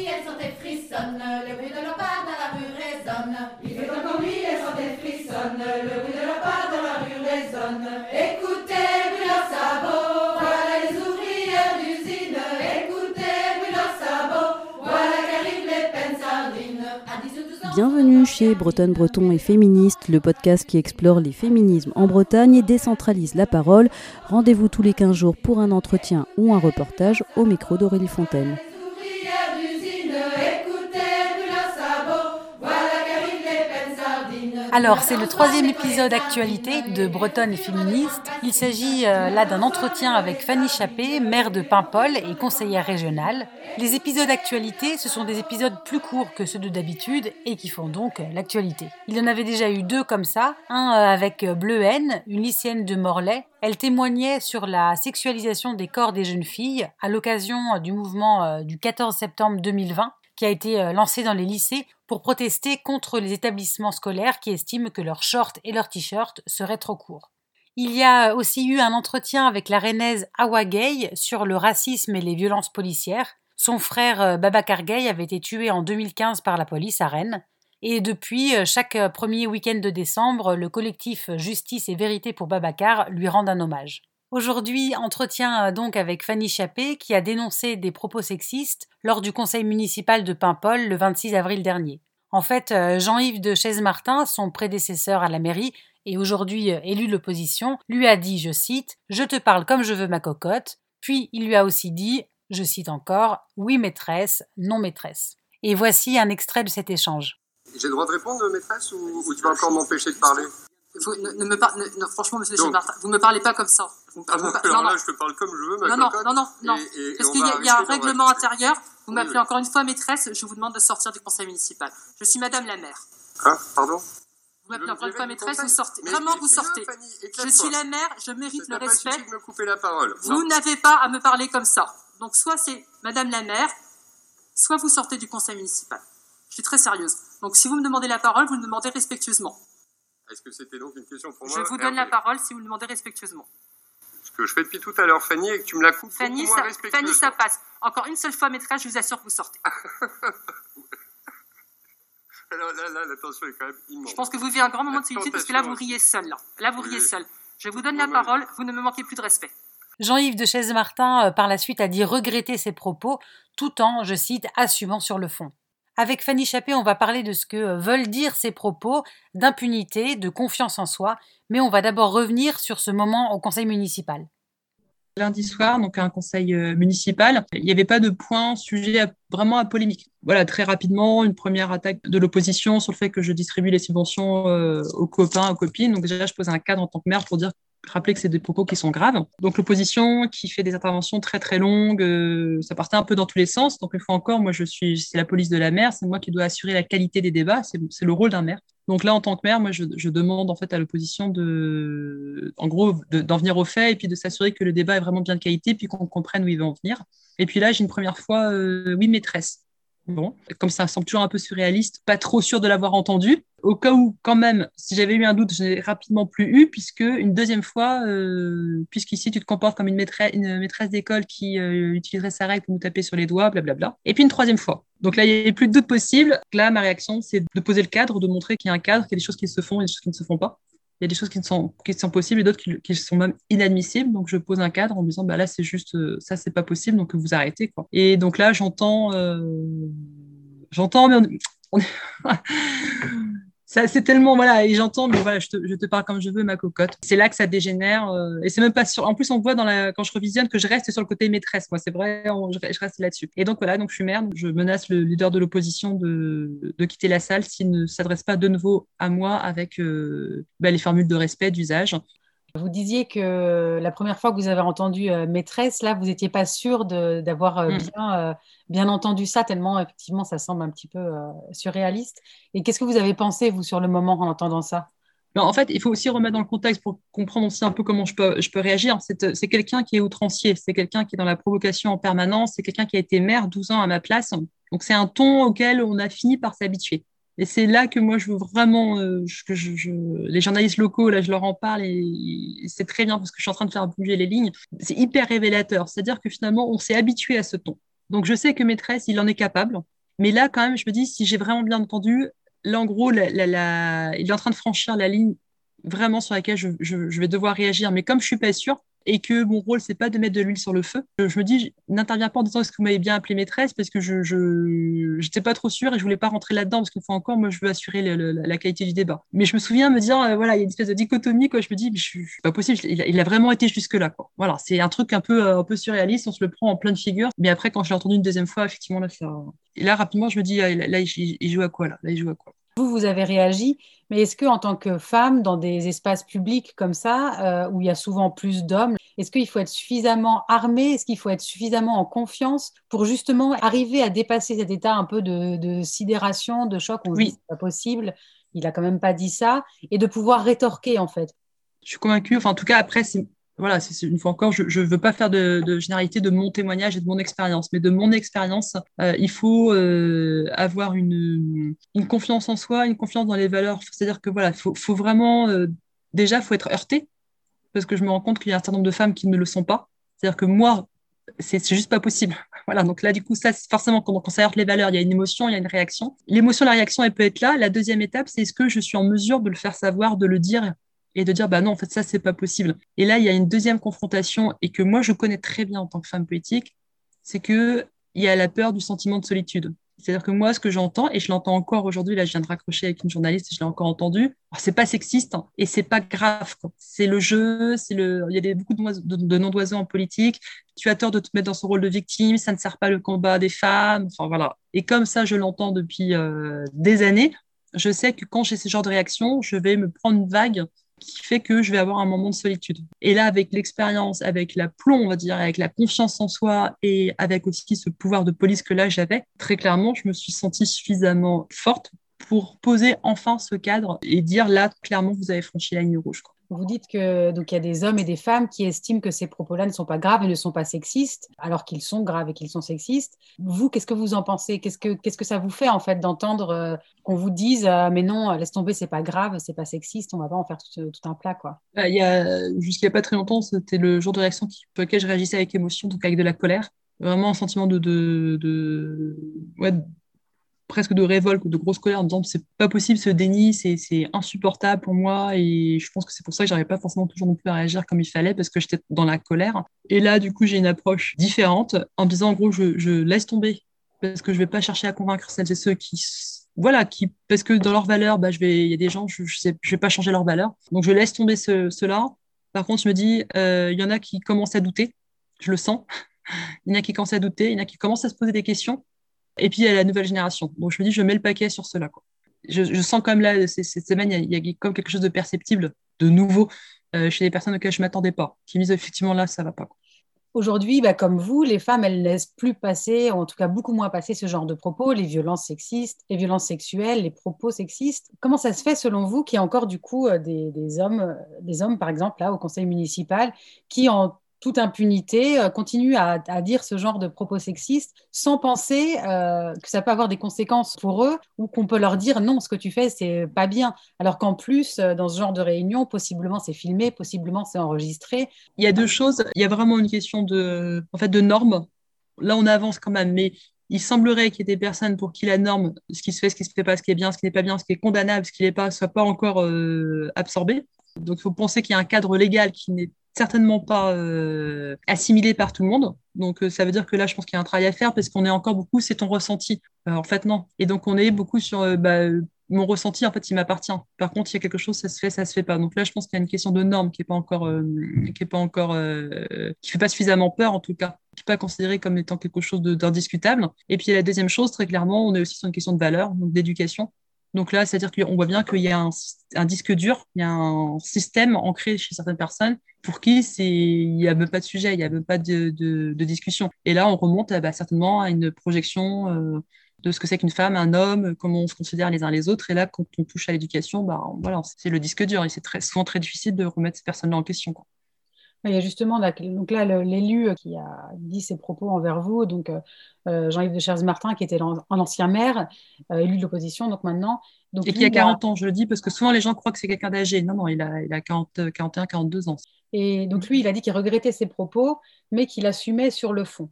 nuit, elles sont et frissonnent, le bruit de leur pas dans la rue résonne. Il fait encore nuit, elles sont et frissonnent, le bruit de leur pas dans la rue résonne. Écoutez, bruit leurs sabots, voilà les ouvrières d'usine. Écoutez, bruit leurs sabots, voilà qu'arrivent les peines sardines. À 10 ou 12 ans, Bienvenue chez Bretonne Breton et Féministe, le podcast qui explore les féminismes en Bretagne et décentralise la parole. Rendez-vous tous les 15 jours pour un entretien ou un reportage au micro d'Aurélie Fontaine. Alors, c'est le troisième épisode actualité de Bretonne et féministe. Il s'agit euh, là d'un entretien avec Fanny Chappé, maire de Paimpol et conseillère régionale. Les épisodes actualité, ce sont des épisodes plus courts que ceux de d'habitude et qui font donc euh, l'actualité. Il y en avait déjà eu deux comme ça, un euh, avec euh, Bleuhen, une lycéenne de Morlaix. Elle témoignait sur la sexualisation des corps des jeunes filles à l'occasion du mouvement du 14 septembre 2020 qui a été euh, lancé dans les lycées pour protester contre les établissements scolaires qui estiment que leurs shorts et leurs t-shirts seraient trop courts. Il y a aussi eu un entretien avec la rennaise Awa Gay sur le racisme et les violences policières. Son frère euh, Babacar Gay avait été tué en 2015 par la police à Rennes. Et depuis, euh, chaque euh, premier week-end de décembre, le collectif Justice et Vérité pour Babacar lui rend un hommage. Aujourd'hui, entretien euh, donc avec Fanny Chappé qui a dénoncé des propos sexistes lors du conseil municipal de Paimpol le 26 avril dernier. En fait, euh, Jean-Yves de Chaise-Martin, son prédécesseur à la mairie et aujourd'hui euh, élu de l'opposition, lui a dit, je cite, Je te parle comme je veux ma cocotte. Puis il lui a aussi dit, je cite encore, Oui maîtresse, non maîtresse. Et voici un extrait de cet échange. J'ai le droit de répondre, maîtresse, ou, ou tu vas encore m'empêcher de parler? Vous, ne, ne me par- ne- non, franchement, monsieur Donc. Martin, vous me parlez pas comme ça. Vous, Ah bon, par- alors non, là, non, je te parle comme je veux, ma non, non, cocotte, non, non, non. et- et- et Parce qu'il y, a- il y a un règlement intérieur. Vous Oui, m'appelez oui. encore une fois maîtresse, je vous demande de sortir du conseil municipal. Je suis madame la maire. Hein, pardon? Vous m'appelez encore une fois maîtresse, vous sortez. Mais Vraiment, vous sortez. Fanny, Je suis la maire, je mérite le pas respect. suffit de me couper la parole. Vous n'avez pas à me parler comme ça. Donc, soit c'est madame la maire, soit vous sortez du conseil municipal. Je suis très sérieuse. Donc, si vous me demandez la parole, vous me demandez respectueusement. Est-ce que c'était donc une question pour Je moi vous donne la parole si vous me demandez respectueusement. Ce que je fais depuis tout à l'heure, Fanny, et que tu me la coupes Fanny, beaucoup moins ça, respectueusement. Fanny, ça passe. Encore une seule fois, maîtresse, je vous assure que vous sortez. Alors là, là, la tension est quand même immense. Je pense que vous vivez un grand moment de solitude parce que là, vous riez seul. Là, là vous Oui. riez seul. Je vous donne la bah, parole, vous ne me manquez plus de respect. Jean-Yves de Chaise-Martin, euh, par la suite, a dit regretter ses propos, tout en, je cite, assumant sur le fond. Avec Fanny Chappé, on va parler de ce que euh, veulent dire ces propos d'impunité, de confiance en soi, mais on va d'abord revenir sur ce moment au conseil municipal. lundi soir, donc à un conseil euh, municipal. Il n'y avait pas de point sujet vraiment à polémique. Voilà, très rapidement, une première attaque de l'opposition sur le fait que je distribue les subventions euh, aux copains, aux copines. Donc déjà, je pose un cadre en tant que maire pour dire rappeler que c'est des propos qui sont graves. Donc l'opposition qui fait des interventions très très longues, euh, ça partait un peu dans tous les sens. Donc une fois encore, moi je suis, c'est la police de la maire, c'est moi qui dois assurer la qualité des débats, c'est le rôle d'un maire. Donc là, en tant que maire, moi je, demande en fait à l'opposition de, en gros, de- d'en venir au fait et puis de s'assurer que le débat est vraiment bien de qualité, puis qu'on comprenne où il va en venir. Et puis là, j'ai une première fois, euh, oui maîtresse. Bon, comme ça semble toujours un peu surréaliste, pas trop sûr de l'avoir entendu. Au cas où, quand même, si j'avais eu un doute, je n'ai rapidement plus eu, puisque une deuxième fois, euh, puisqu'ici tu te comportes comme une maîtresse, d'école qui euh, utiliserait sa règle pour nous taper sur les doigts, blablabla. Et puis une troisième fois. Donc là, il n'y avait plus de doute possible. Là, ma réaction, c'est de poser le cadre, de montrer qu'il y a un cadre, qu'il y a des choses qui se font et des choses qui ne se font pas. Il y a des choses qui sont, possibles et d'autres qui, sont même inadmissibles. Donc, je pose un cadre en me disant, bah là, c'est juste, euh, ça, c'est pas possible, donc vous arrêtez, quoi. Et donc là, j'entends, euh, j'entends, mais on- c'est tellement, voilà, et j'entends, mais voilà, je te, parle comme je veux, ma cocotte. C'est là que ça dégénère, euh, et c'est même pas sûr. En plus, on voit dans la, quand je revisionne que je reste sur le côté maîtresse, moi, c'est vrai, je, reste là-dessus. Et donc, voilà, donc je suis donc je menace le leader de l'opposition de, de quitter la salle s'il ne s'adresse pas de nouveau à moi avec euh, bah, les formules de respect, d'usage. Vous disiez que la première fois que vous avez entendu euh, maîtresse, là, vous n'étiez pas sûr d'avoir euh, Mm. bien, euh, bien entendu ça, tellement effectivement ça semble un petit peu surréaliste. Et qu'est-ce que vous avez pensé, vous, sur le moment en entendant ça? Non, en fait, il faut aussi remettre dans le contexte pour comprendre aussi un peu comment je peux, je peux réagir. C'est c'est quelqu'un qui est outrancier, c'est quelqu'un qui est dans la provocation en permanence, c'est quelqu'un qui a été maire 12 ans à ma place. Donc, c'est un ton auquel on a fini par s'habituer. Et c'est là que moi, je veux vraiment euh, que les journalistes locaux, là, je leur en parle et, et c'est très bien parce que je suis en train de faire bouger les lignes. C'est hyper révélateur. C'est-à-dire que finalement, on s'est habitué à ce ton. Donc je sais que maîtresse, il en est capable. Mais là, quand même, je me dis, si j'ai vraiment bien entendu, là, en gros, il est en train de franchir la ligne vraiment sur laquelle je, je vais devoir réagir. Mais comme je suis pas sûre, et que mon rôle, c'est pas de mettre de l'huile sur le feu. Je, me dis, n'interviens pas en disant est-ce que vous m'avez bien appelé maîtresse parce que je n'étais pas trop sûre et je voulais pas rentrer là-dedans parce qu'une fois encore, moi, je veux assurer la qualité du débat. Mais je me souviens me dire, euh, voilà, il y a une espèce de dichotomie, quoi. Je me dis, je, suis pas possible, il a, vraiment été jusque-là, quoi. Voilà, c'est un truc un peu, euh, un peu surréaliste, on se le prend en pleine figure. Mais après, quand je l'ai entendu une deuxième fois, effectivement, là, ça... Et là, rapidement, je me dis, ah, là, il, joue à quoi, là? Là, il joue à quoi? Vous, vous avez réagi, mais est-ce que en tant que femme, dans des espaces publics comme ça, euh, où il y a souvent plus d'hommes, est-ce qu'il faut être suffisamment armé Est-ce qu'il faut être suffisamment en confiance pour justement arriver à dépasser cet état un peu de, sidération, de choc On oui. c'est pas possible. Il a quand même pas dit ça, et de pouvoir rétorquer en fait? Je suis convaincue. Enfin, en tout cas, après, c'est voilà, une fois encore, je ne veux pas faire de, généralité de mon témoignage et de mon expérience, mais de mon expérience, euh, il faut euh, avoir une, confiance en soi, une confiance dans les valeurs. C'est-à-dire que voilà, il faut, faut, vraiment, euh, déjà, faut être heurté, parce que je me rends compte qu'il y a un certain nombre de femmes qui ne le sont pas. C'est-à-dire que moi, c'est juste pas possible. Voilà, donc là, du coup, ça, forcément, quand, quand ça heurte les valeurs, il y a une émotion, il y a une réaction. L'émotion, la réaction, elle peut être là. La deuxième étape, c'est est-ce que je suis en mesure de le faire savoir, de le dire et de dire, bah non, en fait, ça, c'est pas possible. Et là, il y a une deuxième confrontation et que moi, je connais très bien en tant que femme politique, c'est qu'il y a la peur du sentiment de solitude. C'est-à-dire que moi, ce que j'entends, et je l'entends encore aujourd'hui, là, je viens de raccrocher avec une journaliste je l'ai encore entendu, c'est pas sexiste hein, et c'est pas grave. C'est le jeu, c'est le. Il y a beaucoup de, de, noms d'oiseaux en politique. Tu as tort de te mettre dans son rôle de victime, ça ne sert pas le combat des femmes. Enfin voilà. Et comme ça, je l'entends depuis euh, des années. Je sais que quand j'ai ce genre de réaction, je vais me prendre une vague qui fait que je vais avoir un moment de solitude. Et là, avec l'expérience, avec la plomb, on va dire, avec la confiance en soi et avec aussi ce pouvoir de police que là j'avais, très clairement, je me suis sentie suffisamment forte pour poser enfin ce cadre et dire là, clairement, vous avez franchi la ligne rouge. Vous dites que donc il y a des hommes et des femmes qui estiment que ces propos-là ne sont pas graves et ne sont pas sexistes, alors qu'ils sont graves et qu'ils sont sexistes. Vous, qu'est-ce que vous en pensez? Qu'est-ce que qu'est-ce que ça vous fait en fait d'entendre euh, qu'on vous dise euh, mais non, laisse tomber, c'est pas grave, c'est pas sexiste, on va pas en faire tout, un plat quoi? Bah, il y a a pas très longtemps, c'était le jour de réaction pour lequel je réagissais avec émotion, donc avec de la colère vraiment un sentiment de, de, de, ouais, presque de révolte ou de grosse colère en disant c'est pas possible ce déni, c'est insupportable pour moi et je pense que c'est pour ça que j'arrivais pas forcément toujours non plus à réagir comme il fallait parce que j'étais dans la colère. Et là, du coup, j'ai une approche différente en me disant en gros, je, laisse tomber parce que je vais pas chercher à convaincre celles et ceux qui voilà, qui, parce que dans leurs valeurs, bah, je vais, il y a des gens, je, je vais pas changer leurs valeurs. Donc, je laisse tomber ce, cela. Par contre, je me dis, euh, il y en a qui commencent à douter. Je le sens. il y en a qui commencent à douter. Il y en a qui commencent à se poser des questions. Et puis, il y a la nouvelle génération. Donc, je me dis, je mets le paquet sur cela. Je, sens comme là, cette semaine, il y, a, comme quelque chose de perceptible, de nouveau, euh, chez les personnes auxquelles je ne m'attendais pas, qui me disent, effectivement, là, ça ne va pas. Aujourd'hui, bah, comme vous, les femmes, elles ne laissent plus passer, en tout cas beaucoup moins passer ce genre de propos, les violences sexistes, les violences sexuelles, les propos sexistes. Comment ça se fait, selon vous, qu'il y a encore du coup euh, des, des, hommes, euh, des hommes, par exemple, là, au conseil municipal, qui en toute impunité, euh, continue à, dire ce genre de propos sexistes sans penser euh, que ça peut avoir des conséquences pour eux ou qu'on peut leur dire non, ce que tu fais, c'est pas bien. Alors qu'en plus, euh, dans ce genre de réunion, possiblement c'est filmé, possiblement c'est enregistré. Il y a deux choses. Il y a vraiment une question de, en fait, de normes. Là, on avance quand même, mais il semblerait qu'il y ait des personnes pour qui la norme, ce qui se fait, ce qui se fait pas, ce qui est bien, ce qui n'est pas bien, ce qui est condamnable, ce qui n'est pas, soit pas encore absorbé. Donc, il faut penser qu'il y a un cadre légal qui n'est certainement pas euh, assimilé par tout le monde. Donc, euh, ça veut dire que là, je pense qu'il y a un travail à faire parce qu'on est encore beaucoup, c'est ton ressenti. Euh, en fait, non. Et donc, on est beaucoup sur bah, mon ressenti, en fait, il m'appartient. Par contre, il y a quelque chose, ça se fait, ça se fait pas. Donc là, je pense qu'il y a une question de norme qui est pas encore, qui est pas encore, qui fait pas suffisamment peur, en tout cas, qui n'est pas considéré comme étant quelque chose d'indiscutable. Et puis, la deuxième chose, très clairement, on est aussi sur une question de valeur, donc d'éducation. Donc là, c'est-à-dire qu'on voit bien qu'il y a un, disque dur, il y a un système ancré chez certaines personnes pour qui il n'y a même pas de sujet, il n'y a même pas de, discussion. Et là, on remonte bah, certainement à une projection euh, de ce que c'est qu'une femme, un homme, comment on se considère les uns les autres. Et là, quand on touche à l'éducation, bah, voilà, c'est le disque dur et c'est souvent très difficile de remettre ces personnes-là en question. Il y a justement donc là l'élu qui a dit ses propos envers vous, donc euh, euh, Jean-Yves de Chers-Martin, qui était un ancien maire, euh, élu de l'opposition, donc maintenant. Donc et qui a 40 ans, je le dis, parce que souvent les gens croient que c'est quelqu'un d'âgé. Non, non, il a, il a 40, 41, 42 ans. Et donc lui, il a dit qu'il regrettait ses propos, mais qu'il assumait sur le fond.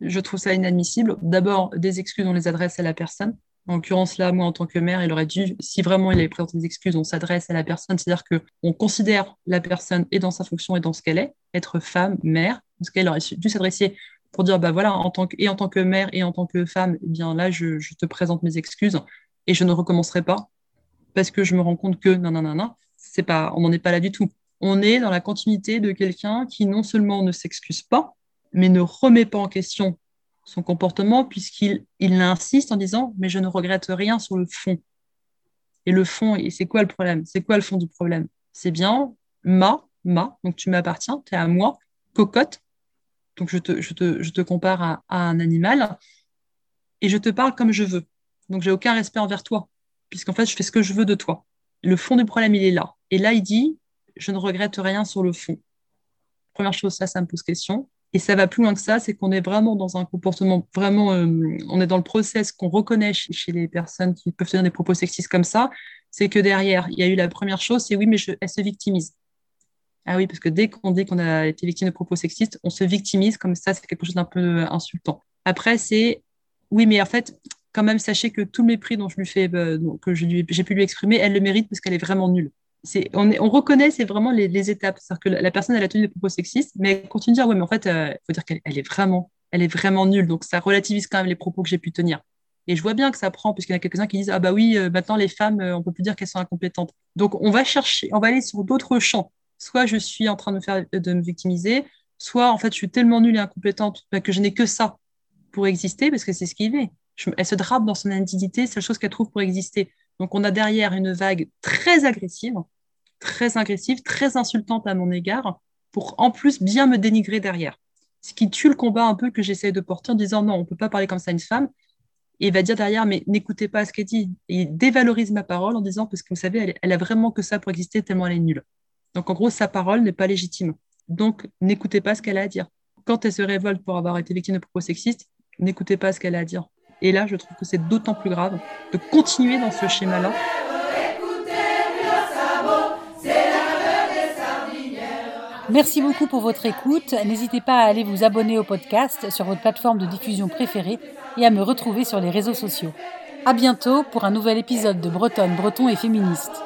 Je trouve ça inadmissible. D'abord, des excuses, on les adresse à la personne. En l'occurrence, là, moi, en tant que mère, il aurait dû, si vraiment il avait présenté des excuses, on s'adresse à la personne, c'est-à-dire qu'on considère la personne et dans sa fonction et dans ce qu'elle est, être femme, mère, parce qu'elle aurait dû s'adresser pour dire, bah voilà, en tant que, et en tant que mère et en tant que femme, eh bien là, je, je te présente mes excuses et je ne recommencerai pas parce que je me rends compte que, non, non, non, non, c'est pas, on n'en est pas là du tout. On est dans la continuité de quelqu'un qui non seulement ne s'excuse pas, mais ne remet pas en question son comportement puisqu'il il insiste en disant mais je ne regrette rien sur le fond. Et le fond, et c'est quoi le problème? C'est quoi le fond du problème? C'est bien ma, ma, donc tu m'appartiens, tu es à moi, cocotte, donc je te, je te, je te compare à, un animal, et je te parle comme je veux. Donc j'ai aucun respect envers toi, puisqu'en fait je fais ce que je veux de toi. Le fond du problème, il est là. Et là, il dit, je ne regrette rien sur le fond. Première chose, ça, ça me pose question. Et ça va plus loin que ça, c'est qu'on est vraiment dans un comportement, vraiment, euh, on est dans le process qu'on reconnaît chez, les personnes qui peuvent tenir des propos sexistes comme ça, c'est que derrière, il y a eu la première chose, c'est oui, mais elle se victimise. Ah oui, parce que dès qu'on dit qu'on a été victime de propos sexistes, on se victimise comme ça, c'est quelque chose d'un peu euh, insultant. Après, c'est oui, mais en fait, quand même, sachez que tout le mépris dont je lui fais, bah, que j'ai pu lui exprimer, elle le mérite parce qu'elle est vraiment nulle on, on, reconnaît, c'est vraiment les, étapes. C'est-à-dire que la, personne, elle a tenu des propos sexistes, mais elle continue de dire, ouais, mais en fait, il euh, faut dire qu'elle est vraiment, elle est vraiment nulle. Donc, ça relativise quand même les propos que j'ai pu tenir. Et je vois bien que ça prend, puisqu'il y a quelques-uns qui disent, ah bah oui, euh, maintenant, les femmes, euh, on peut plus dire qu'elles sont incompétentes. Donc, on va chercher, on va aller sur d'autres champs. Soit je suis en train de me faire, de me victimiser, soit, en fait, je suis tellement nulle et incompétente bah, que je n'ai que ça pour exister, parce que c'est ce qu'il est. elle se drape dans son indignité, c'est la chose qu'elle trouve pour exister. Donc, on a derrière une vague très agressive, très agressive, très insultante à mon égard, pour en plus bien me dénigrer derrière. Ce qui tue le combat un peu que j'essaie de porter en disant non, on ne peut pas parler comme ça à une femme. Et il va dire derrière, mais n'écoutez pas ce qu'elle dit. Et il dévalorise ma parole en disant, parce que vous savez, elle, elle a vraiment que ça pour exister tellement elle est nulle. Donc en gros, sa parole n'est pas légitime. Donc n'écoutez pas ce qu'elle a à dire. Quand elle se révolte pour avoir été victime de propos sexistes, n'écoutez pas ce qu'elle a à dire. Et là, je trouve que c'est d'autant plus grave de continuer dans ce schéma-là. Merci beaucoup pour votre écoute. N'hésitez pas à aller vous abonner au podcast sur votre plateforme de diffusion préférée et à me retrouver sur les réseaux sociaux. À bientôt pour un nouvel épisode de Bretonne, Breton et Féministe.